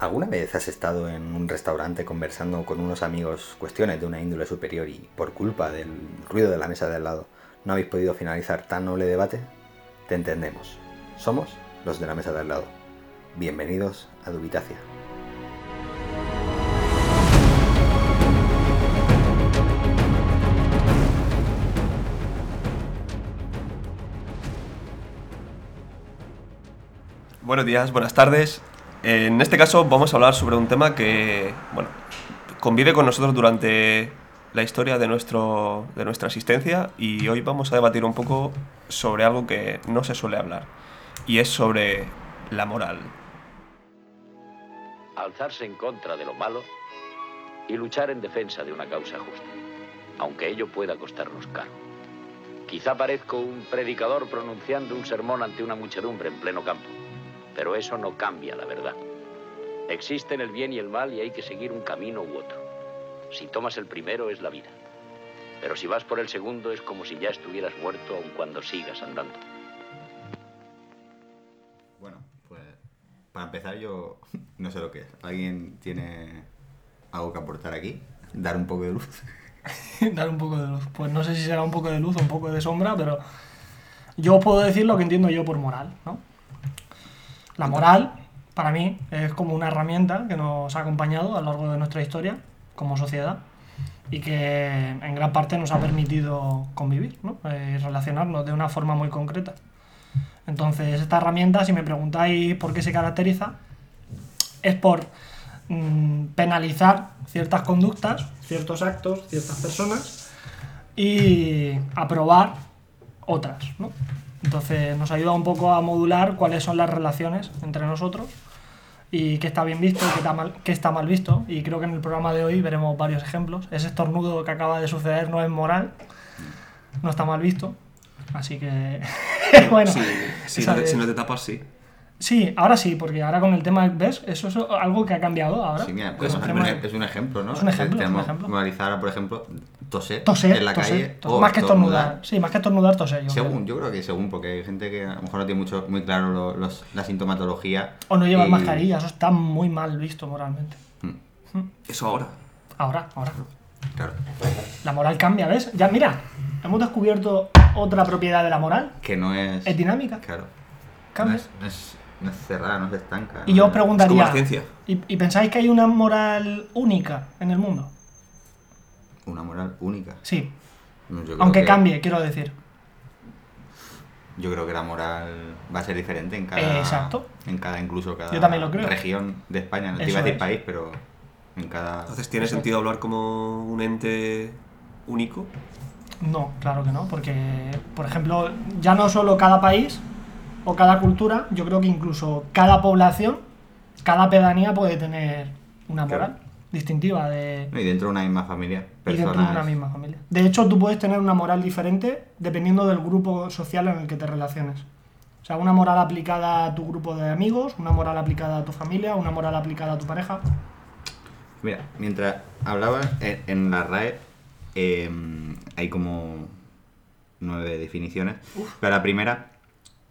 ¿Alguna vez has estado en un restaurante conversando con unos amigos cuestiones de una índole superior y por culpa del ruido de la mesa de al lado no habéis podido finalizar tan noble debate? Te entendemos. Somos los de la mesa de al lado. Bienvenidos a Dubitacia. Buenos días, buenas tardes. En este caso vamos a hablar sobre un tema que, bueno, convive con nosotros durante la historia de, nuestro, de nuestra existencia y hoy vamos a debatir un poco sobre algo que no se suele hablar y es sobre la moral. Alzarse en contra de lo malo y luchar en defensa de una causa justa, aunque ello pueda costarnos caro. Quizá parezco un predicador pronunciando un sermón ante una muchedumbre en pleno campo, pero eso no cambia la verdad. Existen el bien y el mal y hay que seguir un camino u otro. Si tomas el primero es la vida, pero si vas por el segundo es como si ya estuvieras muerto aun cuando sigas andando. Bueno, pues para empezar yo no sé lo que es. ¿Alguien tiene algo que aportar aquí? ¿Dar un poco de luz? Dar un poco de luz. Pues no sé si será un poco de luz o un poco de sombra, pero yo puedo decir lo que entiendo yo por moral, ¿no? La moral, para mí, es como una herramienta que nos ha acompañado a lo largo de nuestra historia como sociedad y que en gran parte nos ha permitido convivir ¿no? Eh, y relacionarnos de una forma muy concreta. Entonces, esta herramienta, si me preguntáis por qué se caracteriza, es por mm, penalizar ciertas conductas, ciertos actos, ciertas personas y aprobar otras. Entonces, nos ayuda un poco a modular cuáles son las relaciones entre nosotros y qué está bien visto y qué está, mal, qué está mal visto. Y creo que en el programa de hoy veremos varios ejemplos. Ese estornudo que acaba de suceder no es moral, no está mal visto. Así que, bueno. Sí, sí, no te- si no te tapas, sí. Sí, ahora sí, porque ahora con el tema, ¿ves? Eso es algo que ha cambiado ahora. Sí, mira, es, un, tema- es un ejemplo, ¿no? Es un ejemplo, es un Tenemos ejemplo. ahora, por ejemplo, toser, toser, en la toser, calle. o más que estornudar. Sí, más que estornudar, toser. Yo Según, creo. yo creo que según, porque hay gente que a lo mejor no tiene mucho, muy claro lo- los- la sintomatología. O no llevar y- mascarilla, eso está muy mal visto moralmente. Mm, Eso ahora. Ahora, ahora. Claro. La moral cambia, ¿ves? Ya, mira, hemos descubierto otra propiedad de la moral. Que no es. Es dinámica. Claro. No Cambia. es, no, es, no es cerrada, no se estanca. Y yo os preguntaría, Es como la ciencia. ¿y, y pensáis que hay una moral única en el mundo? Una moral única. Sí, Yo aunque que- cambie, quiero decir. Yo creo que la moral va a ser diferente en cada. Exacto. En cada, incluso cada Yo también lo creo. región de España. No te iba a decir es. país, pero en cada. Entonces, ¿tiene sentido hablar como un ente único? No, claro que no, porque, por ejemplo, ya no solo cada país o cada cultura, yo creo que incluso cada población, cada pedanía puede tener una Claro. moral distintiva de, y dentro de una misma familia. y dentro de una misma familia. De hecho, tú puedes tener una moral diferente dependiendo del grupo social en el que te relaciones. O sea, una moral aplicada a tu grupo de amigos, una moral aplicada a tu familia, una moral aplicada a tu pareja. Mira, mientras hablabas en, la RAE, eh, hay como nueve definiciones. Pero la primera,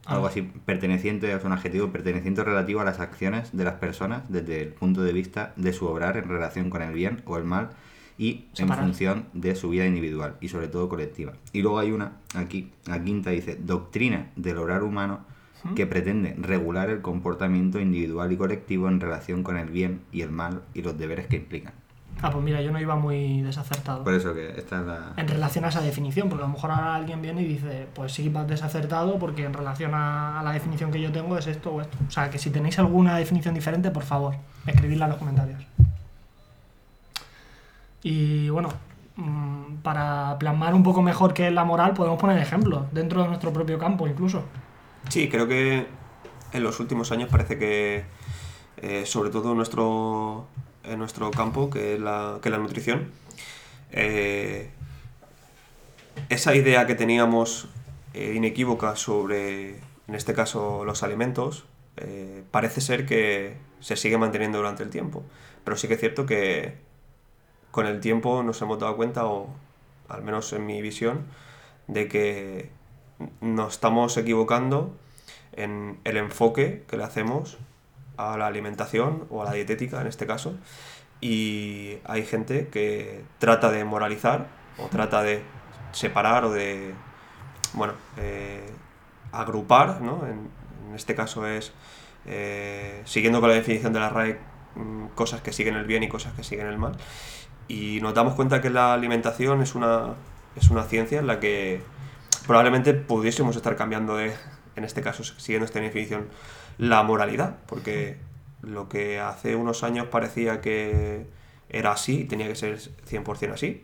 algo Ah. así, perteneciente, es un adjetivo perteneciente relativo a las acciones de las personas desde el punto de vista de su obrar en relación con el bien o el mal y Separar. en función de su vida individual y sobre todo colectiva. Y luego hay una, aquí, la quinta dice, doctrina del obrar humano que pretende regular el comportamiento individual y colectivo en relación con el bien y el mal y los deberes que implican. Ah, pues mira, yo no iba muy desacertado. Por eso que esta es la... en relación a esa definición, porque a lo mejor ahora alguien viene y dice, pues sí vas desacertado porque en relación a, a la definición que yo tengo es esto o esto. O sea, que si tenéis alguna definición diferente, por favor, escribidla en los comentarios. Y bueno, mm, para plasmar un poco mejor qué es la moral, podemos poner ejemplos dentro de nuestro propio campo incluso. Sí, creo que en los últimos años parece que, eh, sobre todo en nuestro, en nuestro campo, que es la, que la nutrición, eh, esa idea que teníamos eh, inequívoca sobre, en este caso, los alimentos, eh, parece ser que se sigue manteniendo durante el tiempo. Pero sí que es cierto que con el tiempo nos hemos dado cuenta, o al menos en mi visión, de que nos estamos equivocando en el enfoque que le hacemos a la alimentación o a la dietética en este caso y hay gente que trata de moralizar o trata de separar o de, bueno, eh, agrupar, ¿no? En, en este caso es, eh, siguiendo con la definición de la RAE, mm, cosas que siguen el bien y cosas que siguen el mal. Y nos damos cuenta que la alimentación es una, es una ciencia en la que probablemente pudiésemos estar cambiando de, en este caso, siguiendo esta definición, la moralidad, porque lo que hace unos años parecía que era así, tenía que ser 100% así,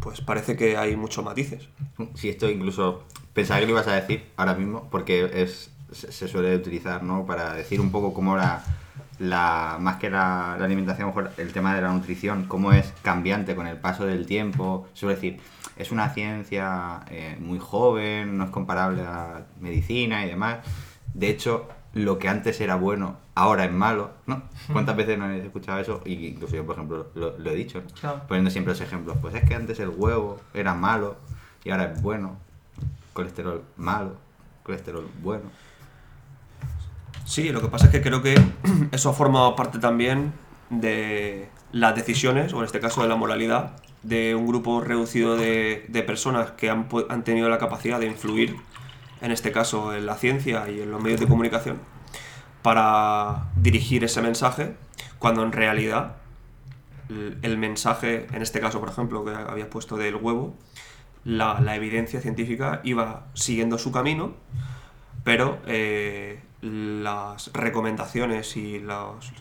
pues parece que hay muchos matices. Sí, esto incluso pensaba que lo ibas a decir ahora mismo, porque es, se, suele utilizar, ¿no? Para decir un poco cómo era la, más que la, la alimentación, el tema de la nutrición, cómo es cambiante con el paso del tiempo. Suele decir, es una ciencia eh, muy joven, no es comparable a la medicina y demás. De hecho, lo que antes era bueno, ahora es malo, ¿no? ¿Cuántas veces no habéis escuchado eso? Y incluso yo, por ejemplo, lo, lo he dicho, ¿no? Claro. Poniendo siempre los ejemplos. Pues es que antes el huevo era malo y ahora es bueno. Colesterol malo, colesterol bueno. Sí, lo que pasa es que creo que eso ha formado parte también de las decisiones, o en este caso de la moralidad, de un grupo reducido de, de personas que han tenido la capacidad de influir, en este caso en la ciencia y en los medios de comunicación, para dirigir ese mensaje, cuando en realidad el mensaje, en este caso, por ejemplo, que habías puesto del huevo, la, evidencia científica iba siguiendo su camino, pero eh, las recomendaciones y los-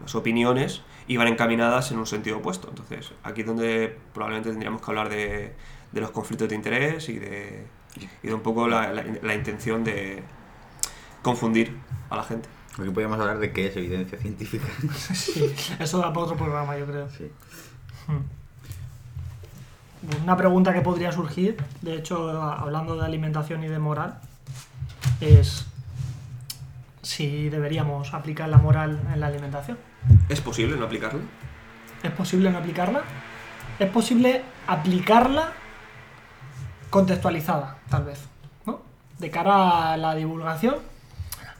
las opiniones iban encaminadas en un sentido opuesto. Entonces, aquí es donde probablemente tendríamos que hablar de, de los conflictos de interés y de, y de un poco la, la- la intención de confundir a la gente. Aquí podríamos hablar de qué es evidencia científica. Sí, eso da para otro programa, yo creo. Sí. Una pregunta que podría surgir, de hecho, hablando de alimentación y de moral, es si deberíamos aplicar la moral en la alimentación. ¿Es posible no aplicarlo? ¿Es posible no aplicarla? Es posible aplicarla contextualizada, tal vez, ¿no? De cara a la divulgación,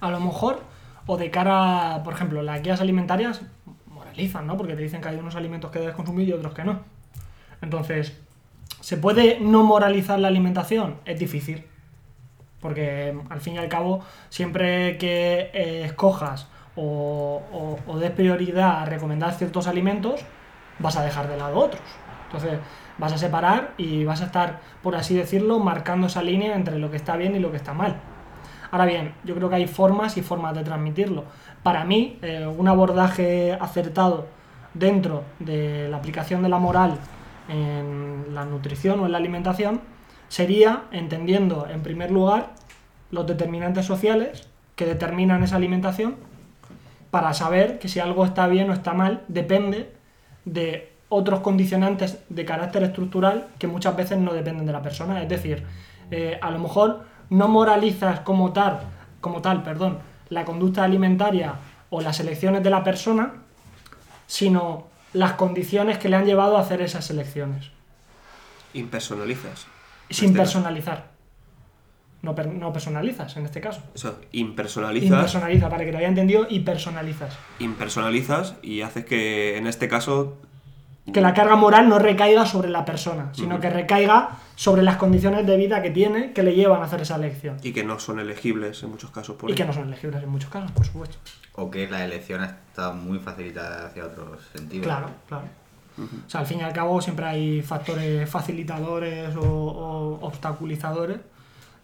a lo mejor, o de cara, por ejemplo, las guías alimentarias moralizan, ¿no? Porque te dicen que hay unos alimentos que debes consumir y otros que no. Entonces, ¿se puede no moralizar la alimentación? Es difícil. Porque al fin y al cabo, siempre que eh, escojas o, o- o des prioridad a recomendar ciertos alimentos, vas a dejar de lado otros. Entonces, vas a separar y vas a estar, por así decirlo, marcando esa línea entre lo que está bien y lo que está mal. Ahora bien, yo creo que hay formas y formas de transmitirlo. Para mí, eh, un abordaje acertado dentro de la aplicación de la moral en la nutrición o en la alimentación sería entendiendo, en primer lugar, los determinantes sociales que determinan esa alimentación para saber que si algo está bien o está mal depende de otros condicionantes de carácter estructural que muchas veces no dependen de la persona. Es decir, eh, a lo mejor no moralizas como tal, como tal, perdón, la conducta alimentaria o las elecciones de la persona, sino las condiciones que le han llevado a hacer esas elecciones, Impersonalizas. sin este caso. personalizar. No, per- no personalizas en este caso. Eso, impersonalizas, Impersonaliza, para que te haya entendido, y personalizas. impersonalizas y haces que en este caso Que la carga moral no recaiga sobre la persona, sino que recaiga sobre las condiciones de vida que tiene que le llevan a hacer esa elección. y que no son elegibles en muchos casos por Y que no son elegibles en muchos casos, por supuesto. O que la elección estado muy facilitada hacia otros sentidos. Claro, claro. O sea, al fin y al cabo siempre hay factores facilitadores o, o obstaculizadores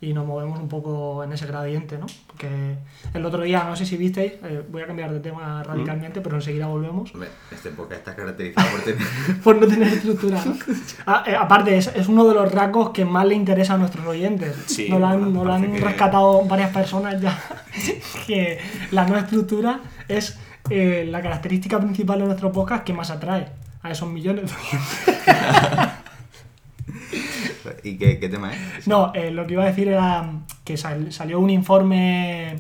y nos movemos un poco en ese gradiente, ¿no? Porque el otro día, no sé si visteis, eh, voy a cambiar de tema radicalmente, pero enseguida volvemos, este podcast está caracterizado por tener... por no tener estructura, ¿no? Ah, eh, aparte, es, es uno de los rasgos que más le interesa a nuestros oyentes. Sí, nos lo han, nos lo han que- rescatado varias personas ya, que la no estructura es eh, la característica principal de nuestro podcast que más atrae a esos millones de oyentes. ¿Y qué, tema es? No, eh, lo que iba a decir era que sal- salió un informe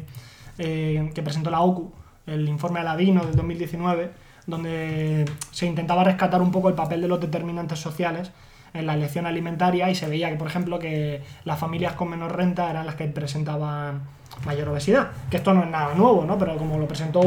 eh, que presentó la OCU, el informe Aladino del 2019, donde se intentaba rescatar un poco el papel de los determinantes sociales en la elección alimentaria y se veía que, por ejemplo, que las familias con menor renta eran las que presentaban mayor obesidad. Que esto no es nada nuevo, ¿no? Pero como lo presentó,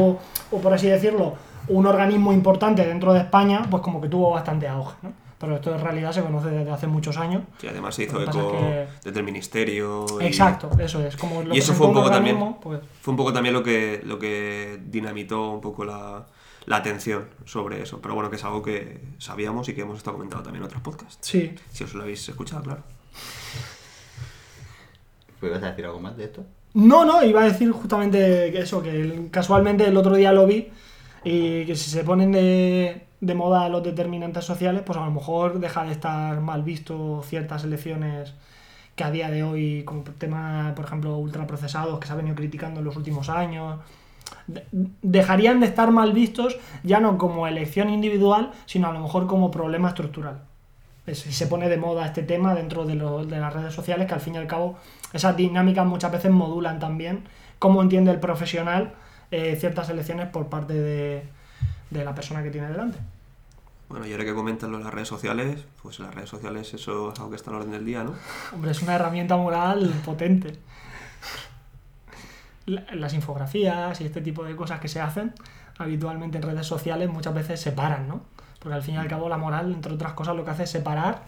o por así decirlo, un organismo importante dentro de España, pues como que tuvo bastante auge, ¿no? Pero esto en realidad se conoce desde hace muchos años. Sí, además se hizo Lo eco que- desde el ministerio. y- Exacto, eso es. Como lo Y eso fue un un poco también- pues, Fue un poco también lo que, lo que dinamitó un poco la, la atención sobre eso. Pero bueno, que es algo que sabíamos y que hemos estado comentando también en otros podcasts. sí. Si os lo habéis escuchado, claro. ¿Puedes decir algo más de esto? No, no, iba a decir justamente que eso, que casualmente el otro día lo vi y que si se ponen de, de moda los determinantes sociales, pues a lo mejor deja de estar mal visto ciertas elecciones que a día de hoy, como tema, por ejemplo, ultraprocesados, que se ha venido criticando en los últimos años, de- dejarían de estar mal vistos ya no como elección individual, sino a lo mejor como problema estructural. Es- Si se pone de moda este tema dentro de, lo- de las redes sociales, que al fin y al cabo esas dinámicas muchas veces modulan también cómo entiende el profesional eh, ciertas elecciones por parte de, de la persona que tiene delante. Bueno, y ahora que comentan las redes sociales, pues las redes sociales eso es algo que está en orden del día, ¿no? Hombre, es una herramienta moral potente. La- Las infografías y este tipo de cosas que se hacen habitualmente en redes sociales muchas veces separan, ¿no? Porque al fin y al cabo la moral, entre otras cosas, lo que hace es separar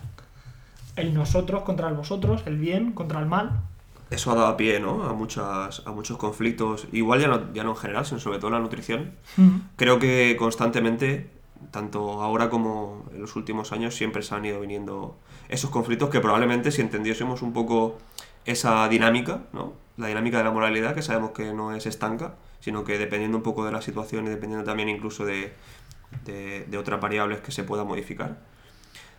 el nosotros contra el vosotros, el bien contra el mal. Eso ha dado pie, ¿no? A, muchas, a muchos conflictos, igual ya no, ya no en general, sino sobre todo en la nutrición. Creo que constantemente, tanto ahora como en los últimos años, siempre se han ido viniendo esos conflictos que probablemente si entendiésemos un poco esa dinámica, ¿no? La dinámica de la moralidad, que sabemos que no es estanca, sino que dependiendo un poco de la situación y dependiendo también incluso de, de, de otras variables que se puedan modificar,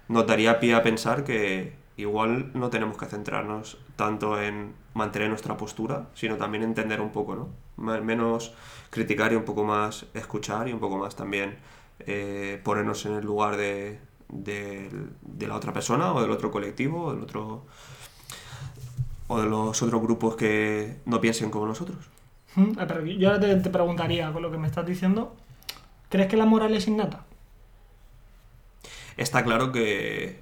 nos daría pie a pensar que igual no tenemos que centrarnos tanto en mantener nuestra postura, sino también entender un poco, ¿no? Menos criticar y un poco más escuchar y un poco más también eh, ponernos en el lugar de, de- de la otra persona o del otro colectivo o del otro o de los otros grupos que no piensen como nosotros. Mm, eh, Pero yo ahora te, te preguntaría, con lo que me estás diciendo, ¿crees que la moral es innata? Está claro que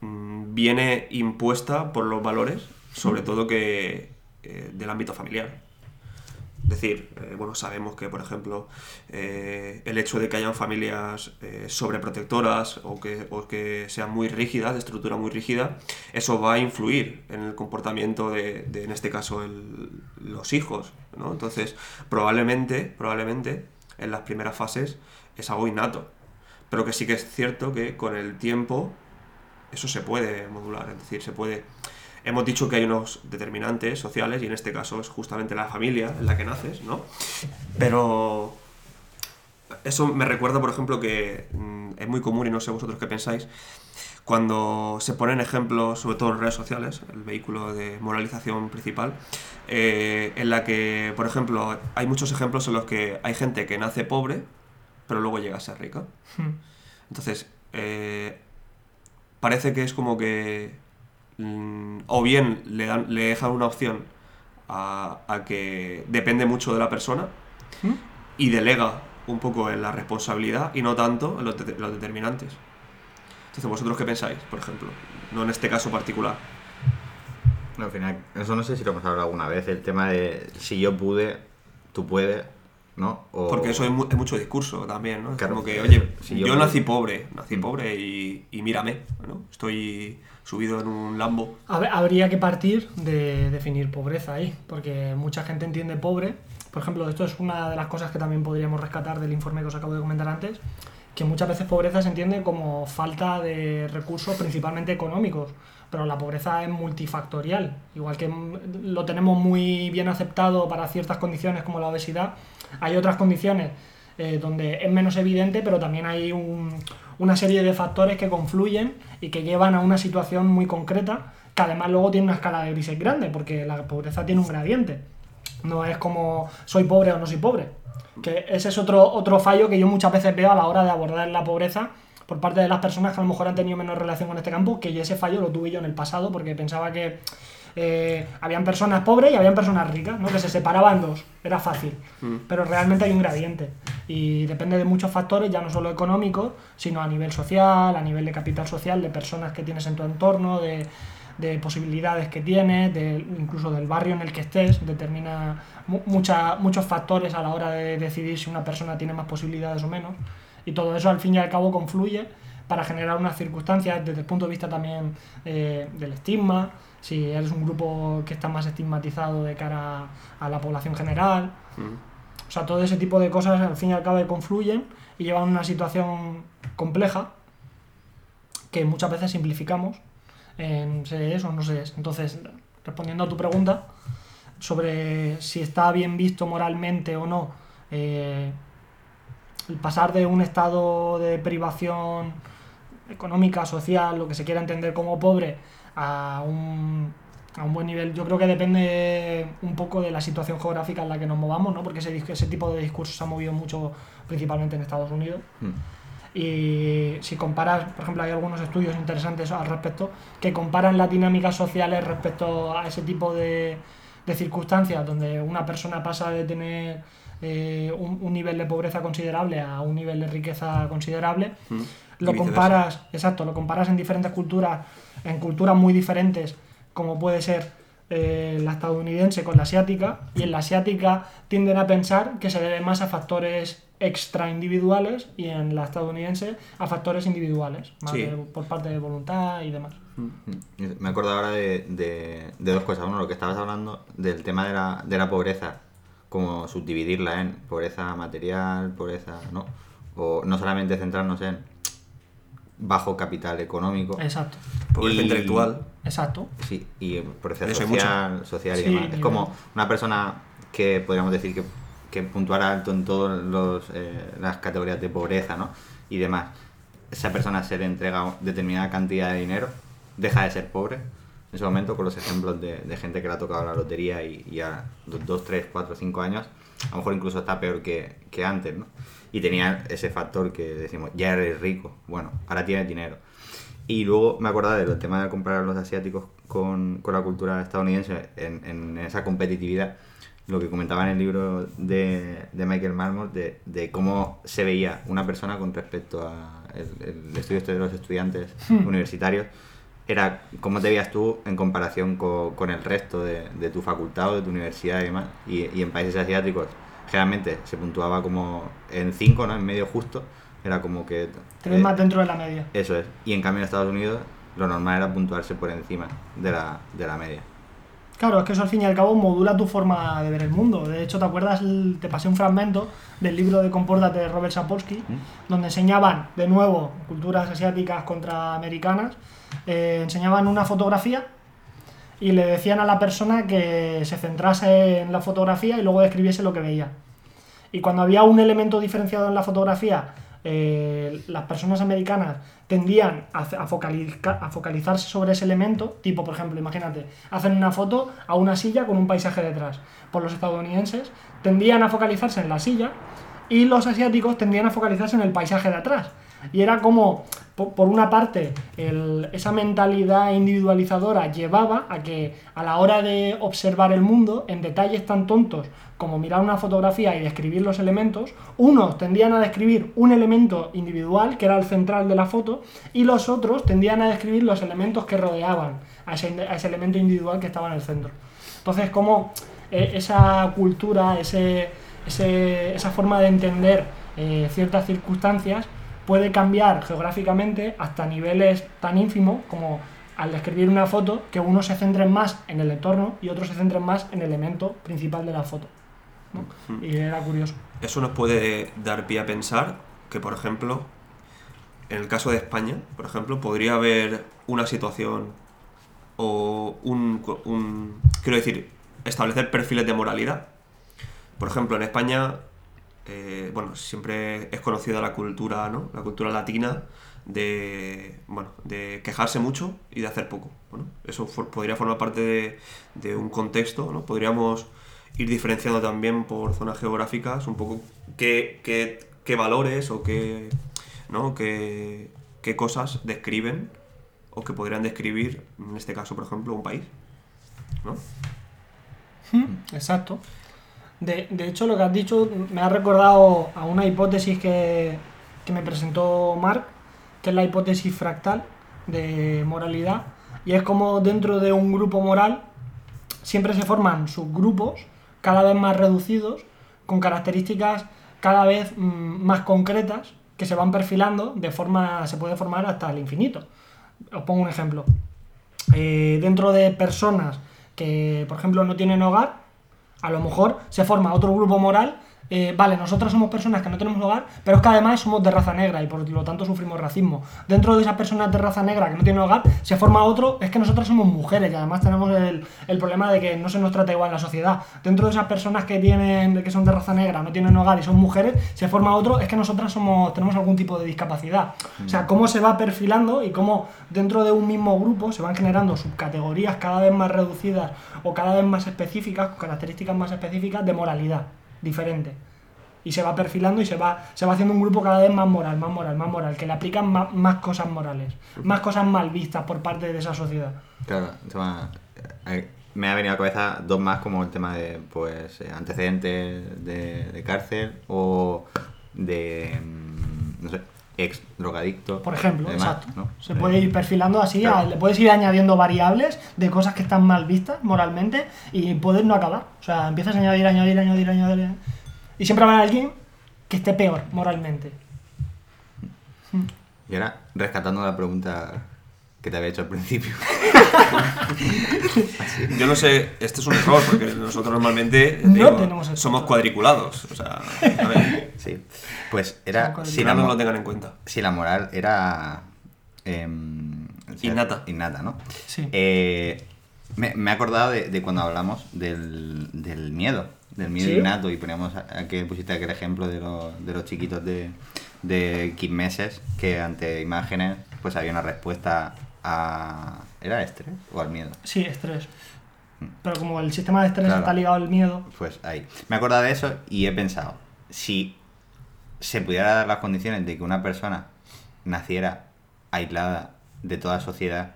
mm, viene impuesta por los valores, sobre todo que eh, del ámbito familiar. Es decir, eh, bueno, sabemos que, por ejemplo, eh, el hecho de que hayan familias eh, sobreprotectoras o que, o que sean muy rígidas, de estructura muy rígida, eso va a influir en el comportamiento de, de, en este caso, los hijos. ¿no? Entonces, probablemente, probablemente, en las primeras fases es algo innato. Pero que sí que es cierto que con el tiempo eso se puede modular, es decir, se puede... Hemos dicho que hay unos determinantes sociales y en este caso es justamente la familia en la que naces, ¿no? Pero eso me recuerda, por ejemplo, que mm, es muy común y no sé vosotros qué pensáis, cuando se ponen ejemplos, sobre todo en redes sociales, el vehículo de moralización principal, eh, en la que, por ejemplo, hay muchos ejemplos en los que hay gente que nace pobre, pero luego llega a ser rica. Mm. Entonces, eh, parece que es como que o bien le, dan, le dejan una opción a, a que depende mucho de la persona ¿Mm? y delega un poco en la responsabilidad y no tanto en los, de- los determinantes. Entonces, ¿vosotros qué pensáis, por ejemplo? No en este caso particular. No, al final, eso no sé si lo hemos hablado alguna vez, el tema de si yo pude, tú puedes, ¿no? O- Porque eso es, mu- es mucho discurso también, ¿no? Es Claro, como que, oye, si yo, yo- nací pobre, nací pobre y, y mírame, ¿no? Estoy subido en un Lambo. Hab- Habría que partir de definir pobreza ahí, porque mucha gente entiende pobre. Por ejemplo, esto es una de las cosas que también podríamos rescatar del informe que os acabo de comentar antes, que muchas veces pobreza se entiende como falta de recursos principalmente económicos, pero la pobreza es multifactorial. Igual que mm, lo tenemos muy bien aceptado para ciertas condiciones como la obesidad, hay otras condiciones eh, donde es menos evidente, pero también hay un- una serie de factores que confluyen y que llevan a una situación muy concreta, que además luego tiene una escala de grises grande, porque la pobreza tiene un gradiente. No es como soy pobre o no soy pobre. Que ese es otro, otro fallo que yo muchas veces veo a la hora de abordar la pobreza por parte de las personas que a lo mejor han tenido menos relación con este campo, que ese fallo lo tuve yo en el pasado porque pensaba que eh, habían personas pobres y habían personas ricas, ¿no? que se separaban dos, era fácil, pero realmente hay un gradiente y depende de muchos factores, ya no solo económicos, sino a nivel social, a nivel de capital social, de personas que tienes en tu entorno, de, de posibilidades que tienes, de, incluso del barrio en el que estés, determina mu- mucha- muchos factores a la hora de decidir si una persona tiene más posibilidades o menos. Y todo eso al fin y al cabo confluye para generar unas circunstancias desde el punto de vista también eh, del estigma, si eres un grupo que está más estigmatizado de cara a la población general. Mm. O sea, todo ese tipo de cosas al fin y al cabo confluyen y llevan a una situación compleja que muchas veces simplificamos en se es o no se es. Entonces, respondiendo a tu pregunta sobre si está bien visto moralmente o no, eh, el pasar de un estado de privación económica, social, lo que se quiera entender como pobre, a un, a un buen nivel, yo creo que depende un poco de la situación geográfica en la que nos movamos, ¿no? porque ese, ese tipo de discursos se ha movido mucho principalmente en Estados Unidos. Mm. Y si comparas, por ejemplo, hay algunos estudios interesantes al respecto que comparan las dinámicas sociales respecto a ese tipo de, de circunstancias, donde una persona pasa de tener eh, un, un nivel de pobreza considerable a un nivel de riqueza considerable. Mm. Lo comparas, exacto, lo comparas en diferentes culturas, en culturas muy diferentes, como puede ser eh, la estadounidense con la asiática, y en la asiática tienden a pensar que se debe más a factores extra individuales y en la estadounidense a factores individuales, más Sí. de- por parte de voluntad y demás. Mm. Me acuerdo ahora de, de- de dos cosas. Uno, lo que estabas hablando del tema de la, de la pobreza, como subdividirla en pobreza material, pobreza, ¿no? O no solamente centrarnos en bajo capital económico. Exacto, Pobreza Y- intelectual. exacto. Sí, y pobreza social, social y Sí, demás. Es como una persona que podríamos decir que, que puntuara alto en todas las categorías de pobreza, ¿no? Y demás. Esa persona se le entrega determinada cantidad de dinero, deja de ser pobre en ese momento, con los ejemplos de, de gente que le ha tocado la lotería y, y a 2, 3, 4, 5 años, a lo mejor incluso está peor que, que antes, ¿no? Y tenía ese factor que decimos, ya eres rico, bueno, ahora tienes dinero. Y luego me acordaba del tema de comparar a los asiáticos con, con la cultura estadounidense en, en esa competitividad. Lo que comentaba en el libro de, de Michael Marmor, de, de cómo se veía una persona con respecto a el, el estudio este de los estudiantes universitarios, era cómo te veías tú en comparación co- con, el resto de, de tu facultad o de tu universidad y demás. Y, y en países asiáticos generalmente se puntuaba como en 5, ¿no? En medio justo. Era como que... Te ves eh, más dentro de la media. eso es. Y en cambio en Estados Unidos lo normal era puntuarse por encima de la, de la media. Claro, es que eso al fin y al cabo modula tu forma de ver el mundo. De hecho, ¿te acuerdas? El- te pasé un fragmento del libro de Compórtate de Robert Sapolsky, donde enseñaban, de nuevo, culturas asiáticas contra americanas, eh, enseñaban una fotografía y le decían a la persona que se centrase en la fotografía y luego describiese lo que veía. Y cuando había un elemento diferenciado en la fotografía, eh, las personas americanas tendían a, a focaliza- a focalizarse sobre ese elemento, tipo, por ejemplo, imagínate, hacen una foto a una silla con un paisaje detrás. Por los estadounidenses tendían a focalizarse en la silla y los asiáticos tendían a focalizarse en el paisaje de atrás. Y era como, po- por una parte, esa mentalidad individualizadora llevaba a que a la hora de observar el mundo, en detalles tan tontos como mirar una fotografía y describir los elementos, unos tendían a describir un elemento individual, que era el central de la foto, y los otros tendían a describir los elementos que rodeaban a ese, elemento individual que estaba en el centro. Entonces, como eh, esa cultura, ese, ese- esa forma de entender eh, ciertas circunstancias puede cambiar geográficamente hasta niveles tan ínfimos como al describir una foto que unos se centren más en el entorno y otros se centren más en el elemento principal de la foto. ¿no? Y era curioso. Eso nos puede dar pie a pensar que, por ejemplo, en el caso de España, por ejemplo, podría haber una situación o un, un- quiero decir, establecer perfiles de moralidad. Por ejemplo, en España, eh, bueno, siempre es conocida la cultura, ¿no? La cultura latina de, bueno, de quejarse mucho y de hacer poco. Bueno, eso podría formar parte de, un contexto, ¿no? Podríamos ir diferenciando también por zonas geográficas un poco qué, qué- qué valores o qué, ¿no? qué, qué cosas describen o que podrían describir, en este caso, por ejemplo, un país. ¿no? Exacto. De, de hecho, lo que has dicho me ha recordado a una hipótesis que, que me presentó Mark, que es la hipótesis fractal de moralidad, Y es como dentro de un grupo moral siempre se forman subgrupos cada vez más reducidos, con características cada vez mm, más concretas que se van perfilando de forma, se puede formar hasta el infinito. Os pongo un ejemplo. Eh, dentro de personas que, por ejemplo, no tienen hogar, a lo mejor se forma otro grupo moral eh, vale, nosotros somos personas que no tenemos hogar, pero es que además somos de raza negra y por lo tanto sufrimos racismo. Dentro de esas personas de raza negra que no tienen hogar, se forma otro, es que nosotros somos mujeres y además tenemos el, el problema de que no se nos trata igual en la sociedad. Dentro de esas personas que tienen que son de raza negra, no tienen hogar y son mujeres, se forma otro, es que nosotras somos, tenemos algún tipo de discapacidad. O sea, cómo se va perfilando y cómo dentro de un mismo grupo se van generando subcategorías cada vez más reducidas o cada vez más específicas, con características más específicas de moralidad diferente. Y se va perfilando y se va, se va haciendo un grupo cada vez más moral, más moral, más moral, que le aplican más, más cosas morales, más cosas mal vistas por parte de esa sociedad. Claro, eh, me ha venido a la cabeza dos más como el tema de pues eh, antecedentes de, de cárcel o de mm, no sé, ex drogadicto. Por ejemplo, demás, exacto. ¿no? Se Eh, puede ir perfilando así, claro. a- le puedes ir añadiendo variables de cosas que están mal vistas moralmente y puedes no acabar. O sea, empiezas a añadir, añadir, añadir, añadir. Y siempre habrá alguien que esté peor moralmente. Y ahora, rescatando la pregunta que te había hecho al principio. Yo no sé, este es un error, porque nosotros normalmente No tenemos esto. somos cuadriculados. O sea, a ver, sí. Pues era si la, no lo tengan en cuenta. si la moral era em, o sea, Innata. Innata, ¿no? Sí. Eh, me, me he acordado de, de cuando hablamos del, del miedo, del miedo ¿Sí? innato, y poníamos a, a que pusiste aquel ejemplo de, los- de los chiquitos de, de 15 meses que ante imágenes pues había una respuesta a... ¿Era estrés o al miedo? Sí, estrés. Pero como el sistema de estrés Claro. está ligado al miedo, Pues ahí. Me he acordado de eso y he pensado, si se pudiera dar las condiciones de que una persona naciera aislada de toda sociedad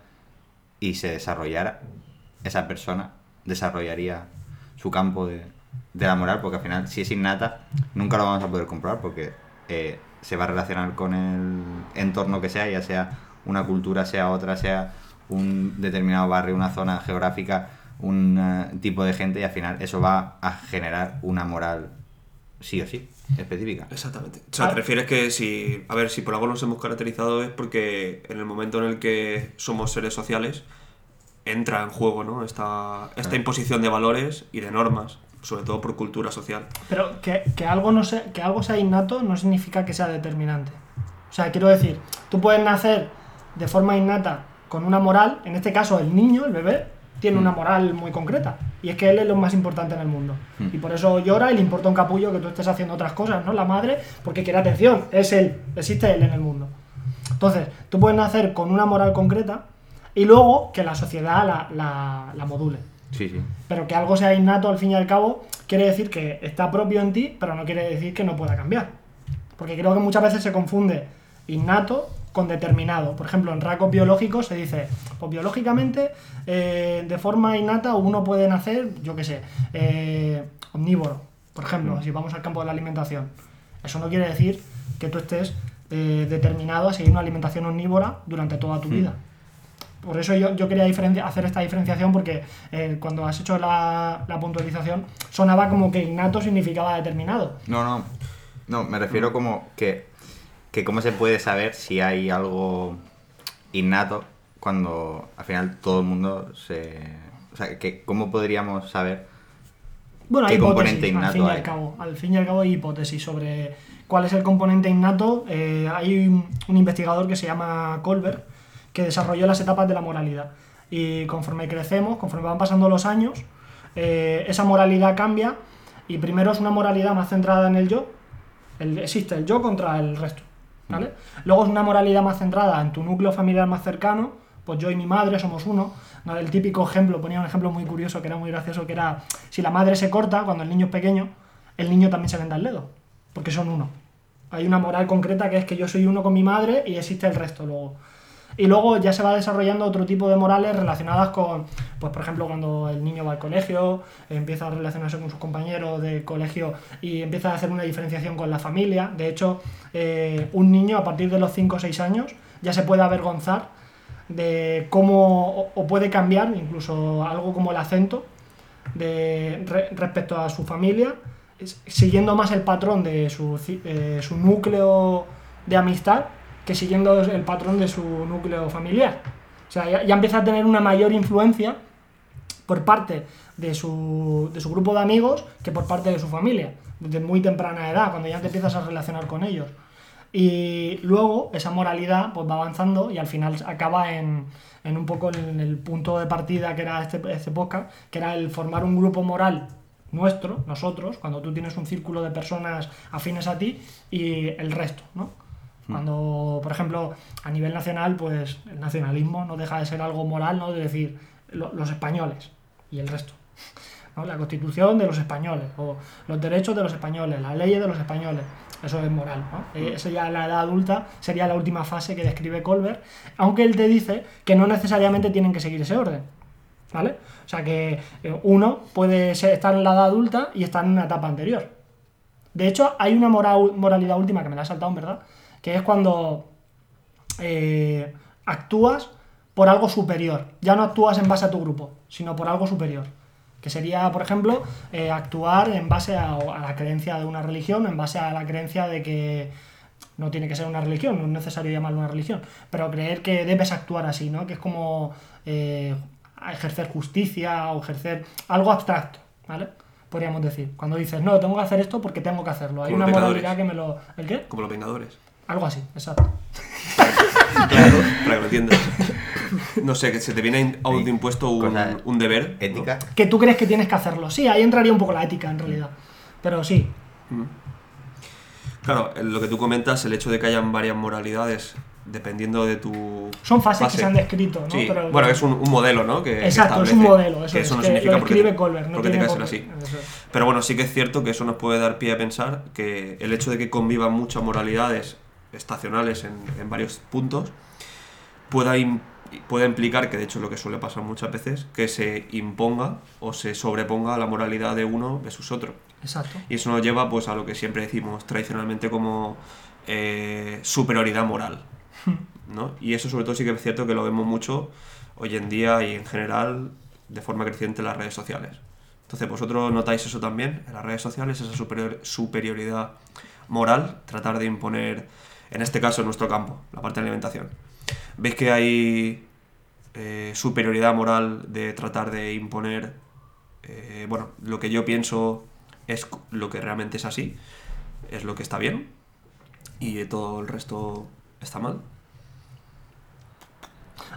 y se desarrollara, esa persona desarrollaría su campo de, de la moral, porque al final, si es innata, nunca lo vamos a poder comprobar, porque eh, se va a relacionar con el entorno que sea, ya sea una cultura, sea otra, sea un determinado barrio, una zona geográfica, un eh, tipo de gente, y al final eso va a generar una moral sí o sí, específica. Exactamente. O sea, Ah. te refieres que si, a ver, si por algo nos hemos caracterizado es porque en el momento en el que somos seres sociales entra en juego, ¿no? Esta, esta Claro. imposición de valores y de normas, sobre todo por cultura social. Pero que, que algo no sea, que algo sea innato no significa que sea determinante. O sea, quiero decir, tú puedes nacer de forma innata con una moral, en este caso el niño, el bebé, tiene una moral muy concreta. Y es que él es lo más importante en el mundo. Mm. Y por eso llora y le importa un capullo que tú estés haciendo otras cosas, ¿no? La madre, porque quiere atención, es él, existe él en el mundo. Entonces, tú puedes nacer con una moral concreta y luego que la sociedad la, la- la module. Sí, sí. Pero que algo sea innato al fin y al cabo quiere decir que está propio en ti, pero no quiere decir que no pueda cambiar. Porque creo que muchas veces se confunde innato con determinado. Por ejemplo, en rasgos biológicos se dice, pues biológicamente, eh, de forma innata uno puede nacer, yo qué sé, eh, omnívoro, por ejemplo, si vamos al campo de la alimentación. Eso no quiere decir que tú estés eh, determinado a seguir una alimentación omnívora durante toda tu vida. Por eso yo, yo quería hacer esta diferenciación porque eh, cuando has hecho la, la puntualización sonaba como que innato significaba determinado. No, no. No, me refiero como que, que cómo se puede saber si hay algo innato cuando al final todo el mundo se... O sea, que cómo podríamos saber... Bueno, ¿Qué hay componente hipótesis, al fin y innato al hay? cabo. Al fin y al cabo hay hipótesis sobre cuál es el componente innato. Eh, hay un, un investigador que se llama Colbert que desarrolló las etapas de la moralidad. Y conforme crecemos, conforme van pasando los años, eh, esa moralidad cambia y primero es una moralidad más centrada en el yo. El- existe el yo contra el resto. Luego es una moralidad más centrada en tu núcleo familiar más cercano, pues yo y mi madre somos uno. ¿no? El típico ejemplo, ponía un ejemplo muy curioso que era muy gracioso, que era si la madre se corta cuando el niño es pequeño, el niño también se venda el dedo, porque son uno. Hay una moral concreta que es que yo soy uno con mi madre y existe el resto luego. Y luego ya se va desarrollando otro tipo de morales relacionadas con, pues por ejemplo, cuando el niño va al colegio, empieza a relacionarse con sus compañeros de colegio y empieza a hacer una diferenciación con la familia. De hecho, eh, un niño a partir de los 5 o 6 años ya se puede avergonzar de cómo o, puede cambiar, incluso algo como el acento, de, re- respecto a su familia, siguiendo más el patrón de su, eh, su núcleo de amistad que siguiendo el patrón de su núcleo familiar. O sea, ya, empieza a tener una mayor influencia por parte de su, de su grupo de amigos que por parte de su familia, desde muy temprana edad, cuando ya te empiezas a relacionar con ellos. Y luego esa moralidad pues va avanzando y al final acaba en, en un poco en el punto de partida que era este, este podcast, que era el formar un grupo moral nuestro, nosotros, cuando tú tienes un círculo de personas afines a ti y el resto, ¿no? Cuando, por ejemplo, a nivel nacional, pues el nacionalismo no deja de ser algo moral, ¿no? De decir, lo- los españoles y el resto. ¿no? La constitución de los españoles, o los derechos de los españoles, las leyes de los españoles. Eso es moral, ¿no? Eh, Eso ya la edad adulta sería la última fase que describe Colbert, aunque él te dice que no necesariamente tienen que seguir ese orden. ¿Vale? O sea que eh, uno puede ser- estar en la edad adulta y estar en una etapa anterior. De hecho, hay una moral- moralidad última que me la he saltado, verdad, que es cuando eh, actúas por algo superior. Ya no actúas en base a tu grupo, sino por algo superior. Que sería, por ejemplo, eh, actuar en base a, a la creencia de una religión, en base a la creencia de que no tiene que ser una religión, no es necesario llamarlo una religión, pero creer que debes actuar así, ¿no? Que es como eh, ejercer justicia o ejercer algo abstracto, ¿vale? Podríamos decir. Cuando dices, no, tengo que hacer esto porque tengo que hacerlo. Hay Como una pecadores. que me lo... ¿El qué? Como los Vengadores. Algo así, exacto. Claro, para que lo entiendas. No sé, que se te viene autoimpuesto un, un deber. Ética. Que tú crees que tienes que hacerlo. Sí, ahí entraría un poco la ética en realidad. Pero sí, Claro, eh, lo que tú comentas, el hecho de que hayan varias moralidades, dependiendo de tu. son fases fase. que se han descrito, ¿no? Sí, Pero- bueno, es un, un modelo, ¿no? Que, que Exacto, es establece un modelo. Eso, que es, eso no que significa lo porque, escribe Colbert. No porque tiene tenga que por ser qué- así. eso es. Pero bueno, sí que es cierto que eso nos puede dar pie a pensar que el hecho de que convivan muchas moralidades estacionales en, en varios puntos pueda, im- pueda implicar, que de hecho es lo que suele pasar muchas veces, que se imponga o se sobreponga la moralidad de uno versus otro. Exacto. Y eso nos lleva pues a lo que siempre decimos tradicionalmente como eh, superioridad moral. ¿no? Y eso sobre todo sí que es cierto que lo vemos mucho hoy en día y en general de forma creciente en las redes sociales. Entonces vosotros notáis eso también en las redes sociales, esa superior- superioridad moral, tratar de imponer, en este caso en nuestro campo, la parte de alimentación. ¿Veis que hay eh, superioridad moral de tratar de imponer, eh, bueno, lo que yo pienso es lo que realmente es así, es lo que está bien y todo el resto está mal?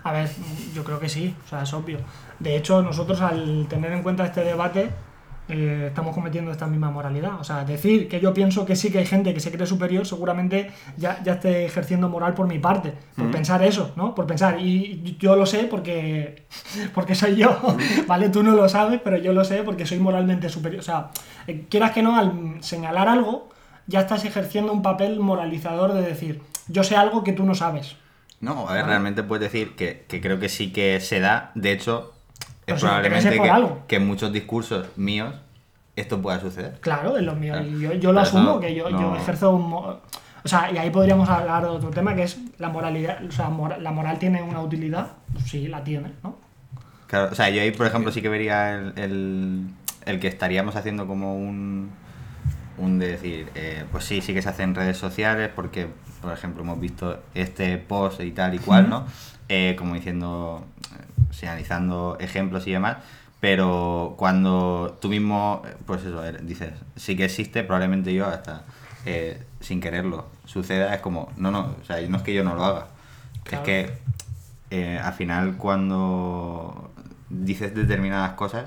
A ver, yo creo que sí, o sea, es obvio. De hecho, nosotros al tener en cuenta este debate, eh, estamos cometiendo esta misma moralidad. O sea, decir que yo pienso que sí que hay gente que se cree superior, seguramente ya, ya esté ejerciendo moral por mi parte, por pensar eso, ¿no? Por pensar, y yo lo sé porque, porque soy yo, ¿vale? Tú no lo sabes, pero yo lo sé porque soy moralmente superior. O sea, eh, quieras que no, al señalar algo, ya estás ejerciendo un papel moralizador de decir, yo sé algo que tú no sabes. No, a ver, realmente puedes decir que, que creo que sí que se da. De hecho, es probablemente que, algo. que en muchos discursos míos esto pueda suceder. Claro, es lo mío. Claro. Y yo, yo lo Pero asumo, que yo, yo ejerzo un... mo- O sea, y ahí podríamos hablar de otro tema, que es la moralidad. O sea, la moral tiene una utilidad. Pues sí, la tiene, ¿no? Claro, o sea, yo ahí, por ejemplo, sí que vería el, el, el que estaríamos haciendo como un, un de decir, eh, pues sí, sí que se hace en redes sociales porque, por ejemplo, hemos visto este post y tal y cual, ¿no? Eh, como diciendo, eh, señalizando ejemplos y demás, pero cuando tú mismo, eh, pues eso, eh, dices, sí que existe, probablemente yo hasta eh, sin quererlo suceda, es como, no, no, o sea, no es que yo no lo haga, Claro. es que eh, al final cuando dices determinadas cosas,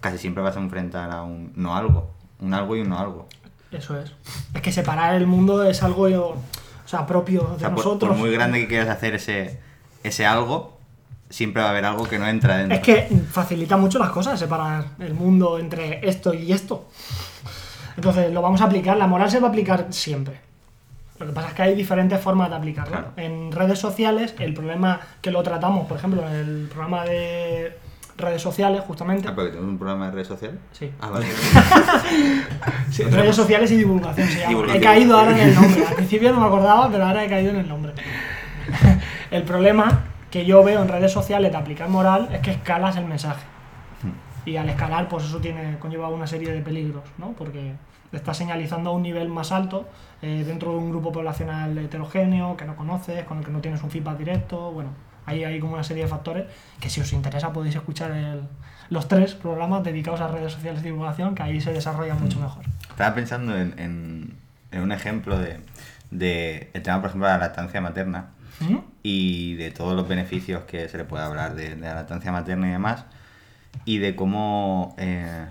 casi siempre vas a enfrentar a un no algo, un algo y un no algo. Eso es. Es que separar el mundo es algo yo, o sea, propio de O sea, por, nosotros. por muy grande que quieras hacer ese, ese algo, siempre va a haber algo que no entra dentro. Es que facilita mucho las cosas separar el mundo entre esto y esto. Entonces, lo vamos a aplicar. La moral se va a aplicar siempre. Lo que pasa es que hay diferentes formas de aplicarla. Claro. En redes sociales, el problema que lo tratamos, por ejemplo, en el programa de redes sociales, justamente. Ah, pero tenemos un programa de redes sociales. Sí. Ah, vale. Sí, redes sociales y divulgación se llama. Divulgación. He caído ahora en el nombre. Al principio no me acordaba, pero ahora he caído en el nombre. el problema que yo veo en redes sociales de aplicar moral es que escalas el mensaje. Y al escalar, pues eso tiene conlleva una serie de peligros, ¿no? Porque estás señalizando a un nivel más alto eh, dentro de un grupo poblacional heterogéneo que no conoces, con el que no tienes un feedback directo. Bueno, ahí hay como una serie de factores que si os interesa podéis escuchar el- los tres programas dedicados a redes sociales de divulgación, que ahí se desarrollan mucho mejor. Estaba pensando en, en- en un ejemplo de, de el tema, por ejemplo, de la lactancia materna ¿Mm? y de todos los beneficios que se le puede hablar de, de la lactancia materna y demás, y de cómo, eh,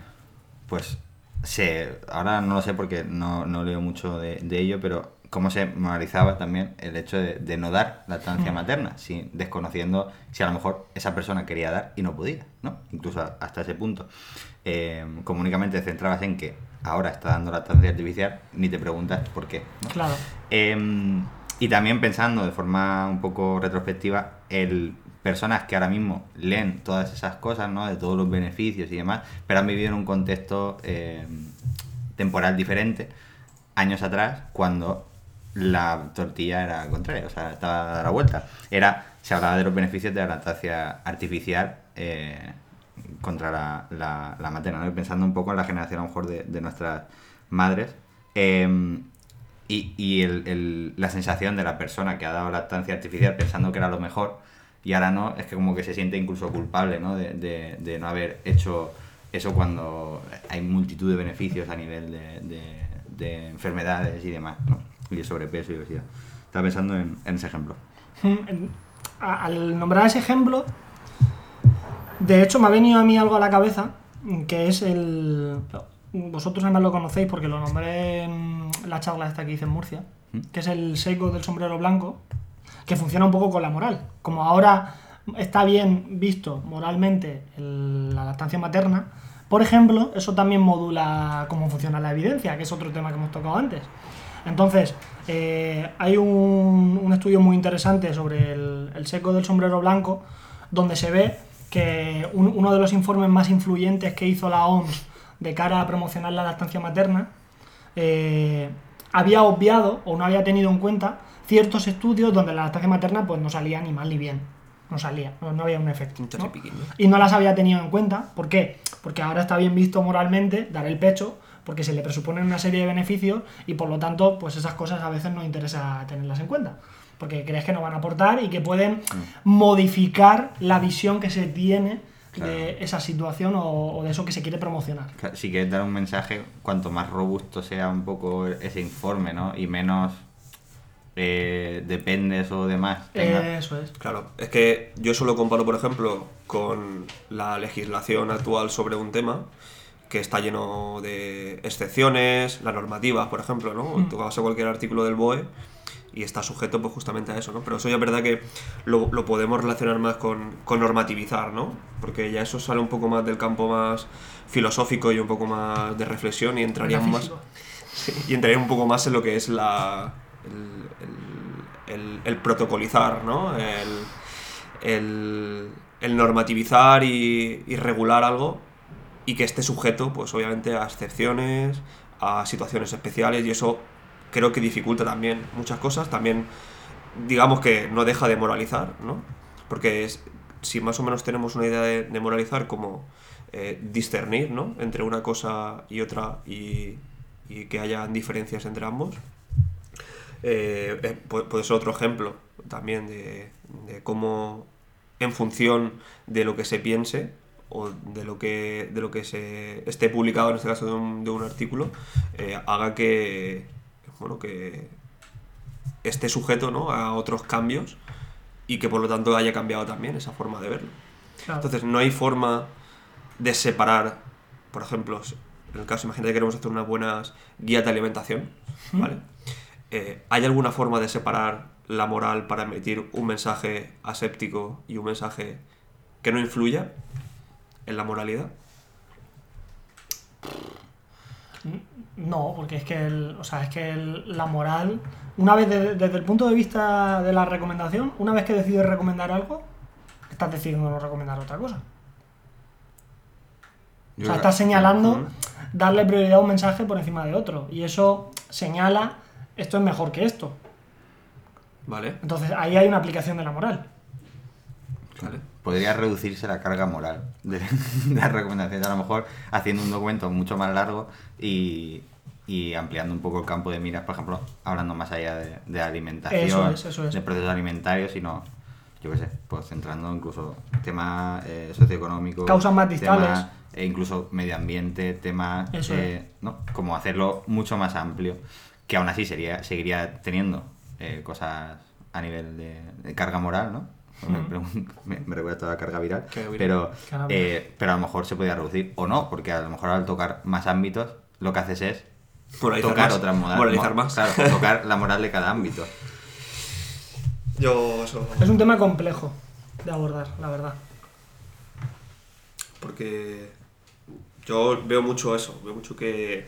pues, se, ahora no lo sé porque no, no leo mucho de, de ello, pero cómo se moralizaba también el hecho de, de no dar lactancia Mm. materna, si, desconociendo si a lo mejor esa persona quería dar y no podía, ¿no? Incluso a- hasta ese punto. Eh, como únicamente te centrabas en que ahora está dando lactancia artificial, ni te preguntas por qué, ¿no? Claro. Eh, y también pensando de forma un poco retrospectiva, el personas que ahora mismo leen todas esas cosas, ¿no? De todos los beneficios y demás, pero han vivido en un contexto eh, temporal diferente, años atrás, cuando la tortilla era contraria, o sea, estaba a la vuelta. Era, se hablaba de los beneficios de la lactancia artificial eh, contra la, la, la materna, ¿no? Y pensando un poco en la generación a lo mejor de, de nuestras madres. eh, y, el- la sensación de la persona que ha dado lactancia artificial pensando que era lo mejor y ahora no, es que como que se siente incluso culpable ¿no? de, de- de no haber hecho eso cuando hay multitud de beneficios a nivel de, de- de enfermedades y demás, ¿no? y de sobrepeso y obesidad. Estaba pensando en, ese ejemplo. A- Al nombrar ese ejemplo, de hecho me ha venido a mí algo a la cabeza, que es el... Vosotros además lo conocéis porque lo nombré en la charla esta que hice en Murcia, que es el seco del sombrero blanco, que funciona un poco con la moral. Como ahora está bien visto moralmente el- la lactancia materna, por ejemplo, eso también modula cómo funciona la evidencia, que es otro tema que hemos tocado antes. Entonces, eh, hay un, un estudio muy interesante sobre el, el seco del sombrero blanco, donde se ve que un- uno de los informes más influyentes que hizo la OMS de cara a promocionar la lactancia materna eh, había obviado o no había tenido en cuenta ciertos estudios donde la lactancia materna pues no salía ni mal ni bien. No salía, no, no había un efecto. Y no las había tenido en cuenta. ¿Por qué? Porque ahora está bien visto moralmente dar el pecho, porque se le presuponen una serie de beneficios y por lo tanto, pues esas cosas a veces no interesa tenerlas en cuenta. Porque crees que no van a aportar y que pueden modificar la visión que se tiene de esa situación o, o de eso que se quiere promocionar. Si quieres dar un mensaje, cuanto más robusto sea un poco ese informe, ¿no? Y menos eh, dependes o demás. tenga. Eso es. Claro, es que yo solo comparo, por ejemplo, con la legislación actual sobre un tema que está lleno de excepciones, la normativa, por ejemplo, ¿no? Tú vas a cualquier artículo del BOE y está sujeto pues justamente a eso, ¿no? Pero eso ya es verdad que lo, lo podemos relacionar más con, con normativizar, ¿no? Porque ya eso sale un poco más del campo más filosófico y un poco más de reflexión y entraríamos más... Sí, y entraría un poco más en lo que es la el, el- el- el protocolizar, ¿no? El, el- el normativizar y, y regular algo y que esté sujeto, pues obviamente, a excepciones, a situaciones especiales y eso creo que dificulta también muchas cosas. También, digamos que no deja de moralizar, ¿no? Porque si más o menos tenemos una idea de, moralizar como eh, discernir, ¿no? Entre una cosa y otra y, que haya diferencias entre ambos. Eh, eh, pu- puede ser otro ejemplo también de, cómo en función de lo que se piense o de lo que, de lo que se esté publicado, en este caso de un, artículo, haga que, bueno, que esté sujeto ¿no? a otros cambios y que por lo tanto haya cambiado también esa forma de verlo. Claro. Entonces no hay forma de separar, por ejemplo, en el caso, imagínate que queremos hacer unas buenas guías de alimentación, ¿vale? Eh, ¿Hay alguna forma de separar la moral para emitir un mensaje aséptico y un mensaje que no influya en la moralidad? No, porque es que, el- o sea, es que el- la moral, una vez de- desde el punto de vista de la recomendación, una vez que decides recomendar algo, estás decidiendo no recomendar otra cosa. O sea, estás señalando darle prioridad a un mensaje por encima de otro. Y eso señala, esto es mejor que esto. ¿Vale? Entonces ahí hay una aplicación de la moral. Vale. Podría reducirse la carga moral de, de las recomendaciones, a lo mejor haciendo un documento mucho más largo y, y ampliando un poco el campo de miras, por ejemplo, hablando más allá de, de alimentación, Eso es, eso es. de procesos alimentarios, sino, yo qué sé, pues centrando incluso temas eh, socioeconómicos, Causas más distales. temas, e incluso medio ambiente, temas, eh, ¿no? Como hacerlo mucho más amplio, que aún así sería, seguiría teniendo eh, cosas a nivel de, de carga moral, ¿no? Me, me, me recuerda toda la carga viral, Carga viral. pero, Carga eh, pero a lo mejor se podría reducir o no, porque a lo mejor al tocar más ámbitos lo que haces es Moralizar tocar más. otras modales. Moralizar más. Claro, tocar la moral de cada ámbito. Yo eso. Es un tema complejo de abordar, la verdad. Porque yo veo mucho eso, veo mucho que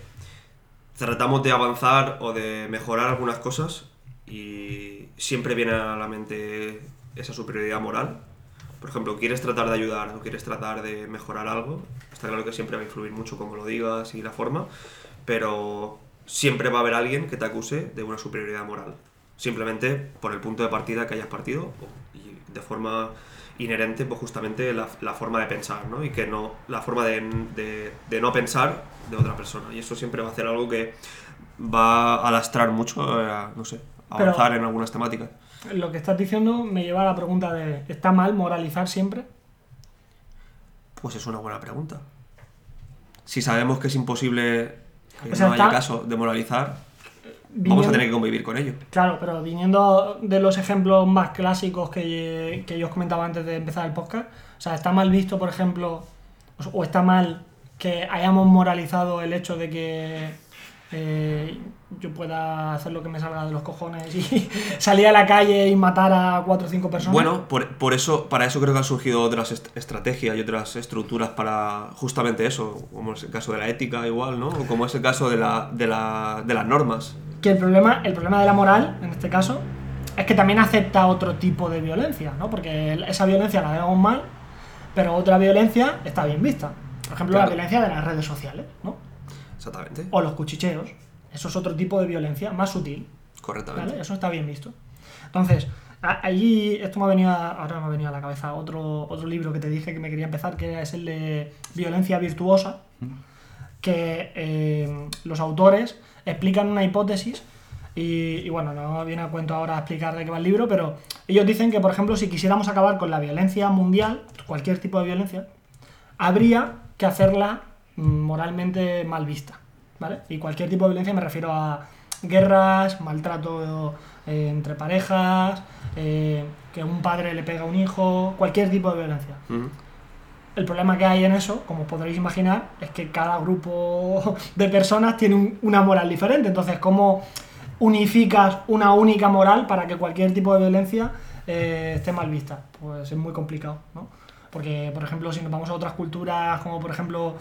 tratamos de avanzar o de mejorar algunas cosas y siempre viene a la mente esa superioridad moral. Por ejemplo, quieres tratar de ayudar o quieres tratar de mejorar algo, está claro que siempre va a influir mucho como lo digas y la forma, pero siempre va a haber alguien que te acuse de una superioridad moral. Simplemente por el punto de partida que hayas partido y de forma inherente, pues justamente la, la forma de pensar, ¿no? Y que no, la forma de, de- de no pensar de otra persona. Y eso siempre va a hacer algo que va a lastrar mucho, eh, a, no sé, Pero- avanzar en algunas temáticas. Lo que estás diciendo me lleva a la pregunta de, ¿está mal moralizar siempre? Pues es una buena pregunta. Si sabemos que es imposible que O sea, no haya está- caso de moralizar, vamos a tener que convivir con ello. Claro, pero viniendo de los ejemplos más clásicos que, que yo os comentaba antes de empezar el podcast, o sea, ¿está mal visto, por ejemplo, o está mal que hayamos moralizado el hecho de que eh, yo pueda hacer lo que me salga de los cojones y salir a la calle y matar a cuatro o cinco personas? Bueno, por, por eso, para eso creo que han surgido otras est- estrategias y otras estructuras para justamente eso, como es el caso de la ética igual, ¿no? O como es el caso de, la, de, la, de las normas. que el problema, el problema de la moral, en este caso, es que también acepta otro tipo de violencia, ¿no? Porque esa violencia la vemos mal, pero otra violencia está bien vista. Por ejemplo, la violencia de las redes sociales, ¿no? Exactamente. O los cuchicheos. Eso es otro tipo de violencia, más sutil, Correctamente. ¿vale? Eso está bien visto. Entonces, allí, esto me ha venido, a- ahora me ha venido a la cabeza otro, otro libro que te dije que me quería empezar, que es el de Violencia Virtuosa, que eh, los autores explican una hipótesis y, y bueno, no viene a cuento ahora explicar de qué va el libro, pero ellos dicen que, por ejemplo, si quisiéramos acabar con la violencia mundial, cualquier tipo de violencia, habría que hacerla moralmente mal vista, ¿vale? Y cualquier tipo de violencia me refiero a guerras, maltrato eh, entre parejas, eh, que un padre le pega a un hijo, cualquier tipo de violencia. El problema que hay en eso, como podréis imaginar, es que cada grupo de personas tiene un- una moral diferente. Entonces, ¿cómo unificas una única moral para que cualquier tipo de violencia eh, esté mal vista? Pues es muy complicado, ¿no? Porque, por ejemplo, si nos vamos a otras culturas, como por ejemplo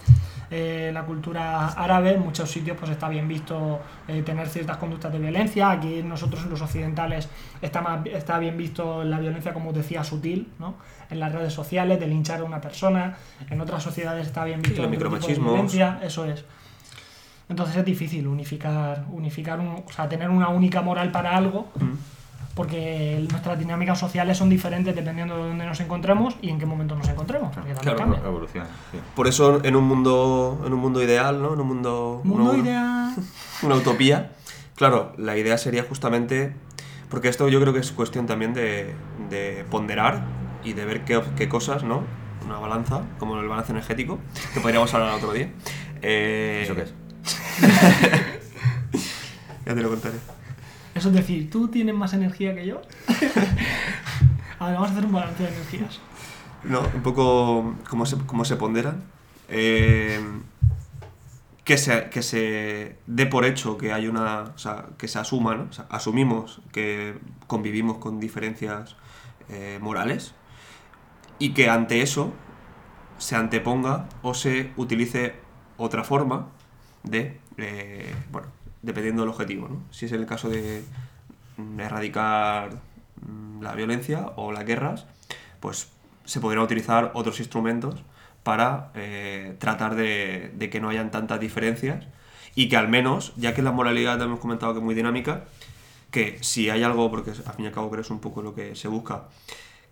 eh, la cultura árabe, en muchos sitios pues está bien visto eh, tener ciertas conductas de violencia. Aquí nosotros, los occidentales, está, más, está bien visto la violencia, como decía, sutil, ¿no? En las redes sociales, de linchar a una persona. En otras sociedades está bien visto de micromachismos. violencia, eso es. Entonces es difícil unificar, unificar un, o sea, tener una única moral para algo, Ujú. Porque nuestras dinámicas sociales son diferentes dependiendo de dónde nos encontremos y en qué momento nos encontremos, porque también Claro, cambia. Evolución. sí. Por eso en un mundo, en un mundo ideal, ¿no? En un mundo, Mundo una, ideal. una utopía. Claro, la idea sería justamente, porque esto yo creo que es cuestión también de, de ponderar y de ver qué, qué cosas, ¿no? Una balanza, como el balance energético, que podríamos hablar otro día. Eh, ¿Eso qué es? Ya te lo contaré. Eso es decir, ¿tú tienes más energía que yo? a ver, vamos a hacer un balance de energías. No, un poco cómo se, cómo se ponderan. Eh, que, se, que se dé por hecho que hay una. O sea, que se asuma, ¿no? O sea, asumimos que convivimos con diferencias eh, morales y que ante eso se anteponga o se utilice otra forma de. eh, bueno, dependiendo del objetivo, ¿no? Si es el caso de mm, erradicar mm, la violencia o las guerras, pues se podrían utilizar otros instrumentos para eh, tratar de, de que no hayan tantas diferencias y que al menos, ya que la moralidad hemos comentado que es muy dinámica, que si hay algo, porque al fin y al cabo creo que es un poco lo que se busca,